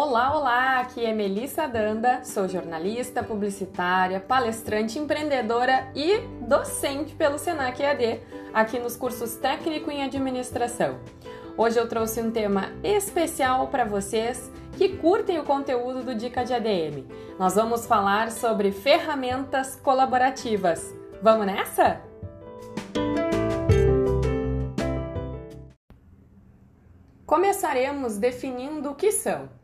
Olá, olá! Aqui é Melissa Danda, sou jornalista, publicitária, palestrante, empreendedora e docente pelo Senac EAD, aqui nos cursos Técnico em Administração. Hoje eu trouxe um tema especial para vocês que curtem o conteúdo do Dica de ADM. Nós vamos falar sobre ferramentas colaborativas. Vamos nessa? Começaremos definindo o que são.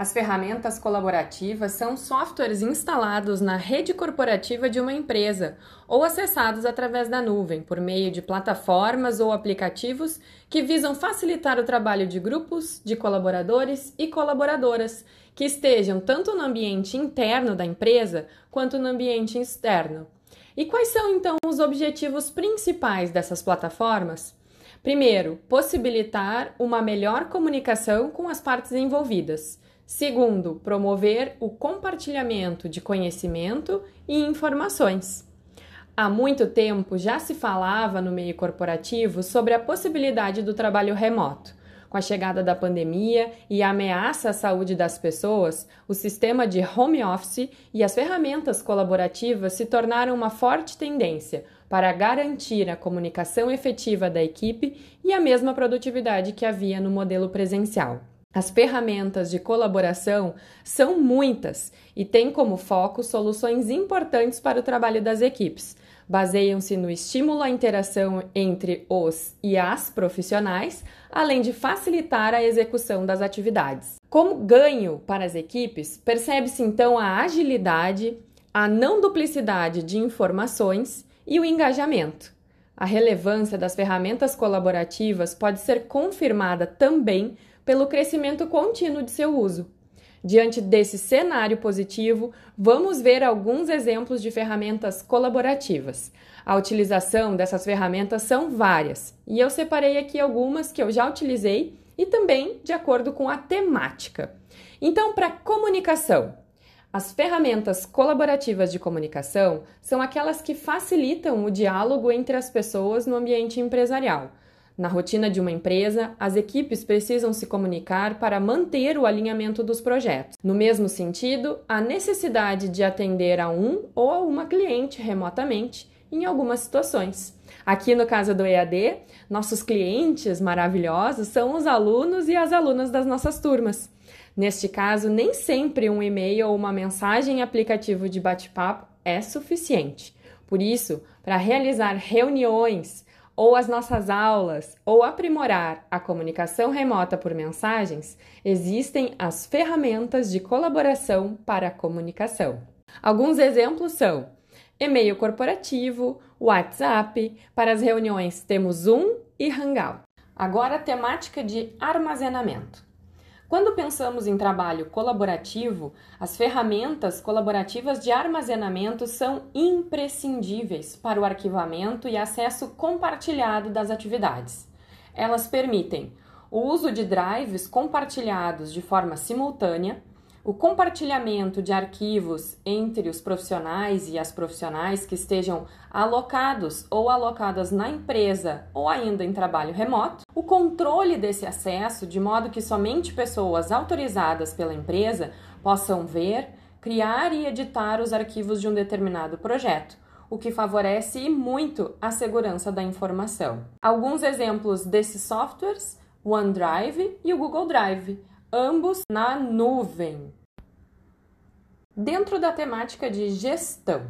As ferramentas colaborativas são softwares instalados na rede corporativa de uma empresa ou acessados através da nuvem por meio de plataformas ou aplicativos que visam facilitar o trabalho de grupos de colaboradores e colaboradoras que estejam tanto no ambiente interno da empresa quanto no ambiente externo. E quais são então os objetivos principais dessas plataformas? Primeiro, possibilitar uma melhor comunicação com as partes envolvidas. Segundo, promover o compartilhamento de conhecimento e informações. Há muito tempo já se falava no meio corporativo sobre a possibilidade do trabalho remoto. Com a chegada da pandemia e a ameaça à saúde das pessoas, o sistema de home office e as ferramentas colaborativas se tornaram uma forte tendência para garantir a comunicação efetiva da equipe e a mesma produtividade que havia no modelo presencial. As ferramentas de colaboração são muitas e têm como foco soluções importantes para o trabalho das equipes. Baseiam-se no estímulo à interação entre os e as profissionais, além de facilitar a execução das atividades. Como ganho para as equipes, percebe-se então a agilidade, a não duplicidade de informações e o engajamento. A relevância das ferramentas colaborativas pode ser confirmada também pelo crescimento contínuo de seu uso. Diante desse cenário positivo, vamos ver alguns exemplos de ferramentas colaborativas. A utilização dessas ferramentas são várias, e eu separei aqui algumas que eu já utilizei e também de acordo com a temática. Então, para comunicação, as ferramentas colaborativas de comunicação são aquelas que facilitam o diálogo entre as pessoas no ambiente empresarial na rotina de uma empresa, as equipes precisam se comunicar para manter o alinhamento dos projetos. No mesmo sentido, a necessidade de atender a um ou a uma cliente remotamente em algumas situações. Aqui no caso do EAD, nossos clientes maravilhosos são os alunos e as alunas das nossas turmas. Neste caso, nem sempre um e-mail ou uma mensagem aplicativo de bate-papo é suficiente. Por isso, para realizar reuniões, ou as nossas aulas, ou aprimorar a comunicação remota por mensagens, existem as ferramentas de colaboração para a comunicação. Alguns exemplos são e-mail corporativo, WhatsApp, para as reuniões temos Zoom e Hangout. Agora, temática de armazenamento. Quando pensamos em trabalho colaborativo, as ferramentas colaborativas de armazenamento são imprescindíveis para o arquivamento e acesso compartilhado das atividades. Elas permitem o uso de drives compartilhados de forma simultânea, o compartilhamento de arquivos entre os profissionais e as profissionais que estejam alocados ou alocadas na empresa ou ainda em trabalho remoto, o controle desse acesso de modo que somente pessoas autorizadas pela empresa possam ver, criar e editar os arquivos de um determinado projeto, o que favorece muito a segurança da informação. Alguns exemplos desses softwares: OneDrive e o Google Drive ambos na nuvem. Dentro da temática de gestão,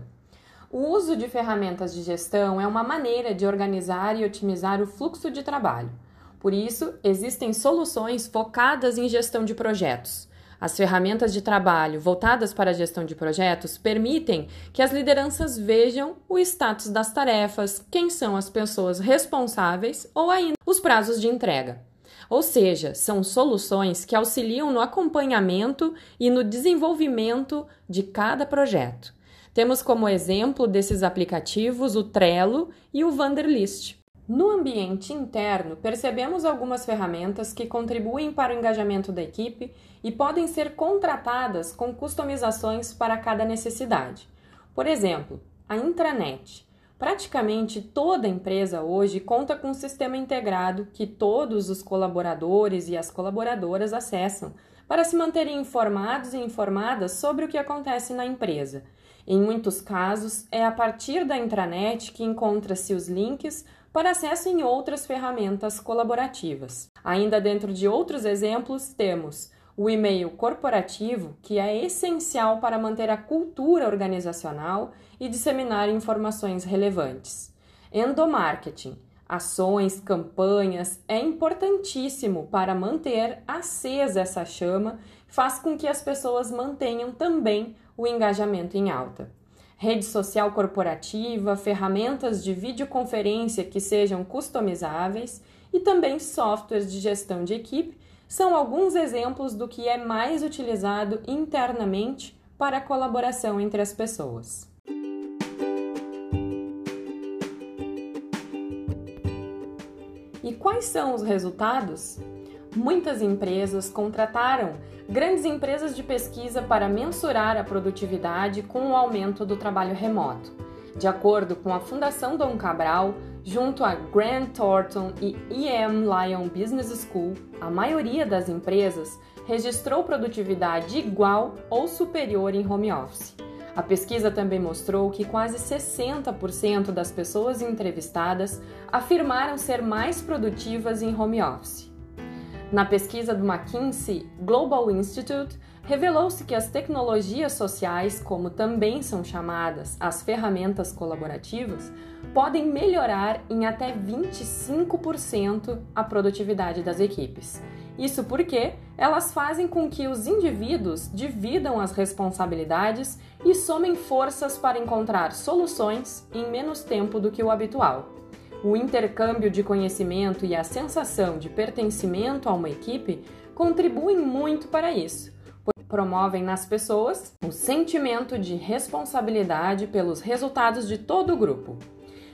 o uso de ferramentas de gestão é uma maneira de organizar e otimizar o fluxo de trabalho. Por isso, existem soluções focadas em gestão de projetos. As ferramentas de trabalho voltadas para a gestão de projetos permitem que as lideranças vejam o status das tarefas, quem são as pessoas responsáveis ou ainda os prazos de entrega. Ou seja, são soluções que auxiliam no acompanhamento e no desenvolvimento de cada projeto. Temos como exemplo desses aplicativos o Trello e o Wanderlist. No ambiente interno, percebemos algumas ferramentas que contribuem para o engajamento da equipe e podem ser contratadas com customizações para cada necessidade. Por exemplo, a intranet Praticamente toda empresa hoje conta com um sistema integrado que todos os colaboradores e as colaboradoras acessam para se manterem informados e informadas sobre o que acontece na empresa. Em muitos casos, é a partir da intranet que encontra-se os links para acesso em outras ferramentas colaborativas. Ainda dentro de outros exemplos, temos o e-mail corporativo, que é essencial para manter a cultura organizacional e disseminar informações relevantes. Endomarketing, ações, campanhas, é importantíssimo para manter acesa essa chama, faz com que as pessoas mantenham também o engajamento em alta. Rede social corporativa, ferramentas de videoconferência que sejam customizáveis e também softwares de gestão de equipe são alguns exemplos do que é mais utilizado internamente para a colaboração entre as pessoas. E quais são os resultados? Muitas empresas contrataram grandes empresas de pesquisa para mensurar a produtividade com o aumento do trabalho remoto. De acordo com a Fundação Dom Cabral, junto a Grant Thornton e EM Lyon Business School, a maioria das empresas registrou produtividade igual ou superior em home office. A pesquisa também mostrou que quase 60% das pessoas entrevistadas afirmaram ser mais produtivas em home office. Na pesquisa do McKinsey Global Institute, revelou-se que as tecnologias sociais, como também são chamadas as ferramentas colaborativas, podem melhorar em até 25% a produtividade das equipes. Isso porque elas fazem com que os indivíduos dividam as responsabilidades e somem forças para encontrar soluções em menos tempo do que o habitual. O intercâmbio de conhecimento e a sensação de pertencimento a uma equipe contribuem muito para isso promovem nas pessoas o sentimento de responsabilidade pelos resultados de todo o grupo.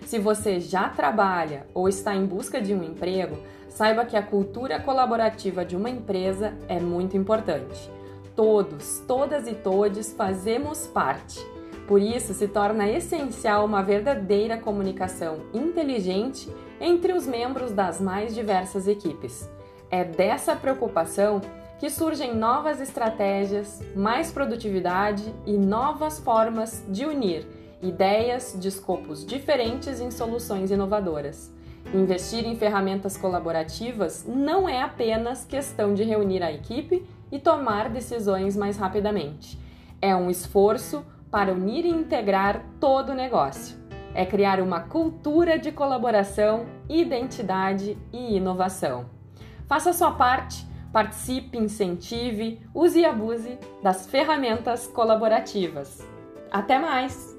Se você já trabalha ou está em busca de um emprego, saiba que a cultura colaborativa de uma empresa é muito importante. Todos, todas e todes fazemos parte. Por isso, se torna essencial uma verdadeira comunicação inteligente entre os membros das mais diversas equipes. É dessa preocupação que surgem novas estratégias, mais produtividade e novas formas de unir ideias de escopos diferentes em soluções inovadoras. Investir em ferramentas colaborativas não é apenas questão de reunir a equipe e tomar decisões mais rapidamente. É um esforço para unir e integrar todo o negócio. É criar uma cultura de colaboração, identidade e inovação. Faça sua parte participe, incentive, use e abuse das ferramentas colaborativas. Até mais!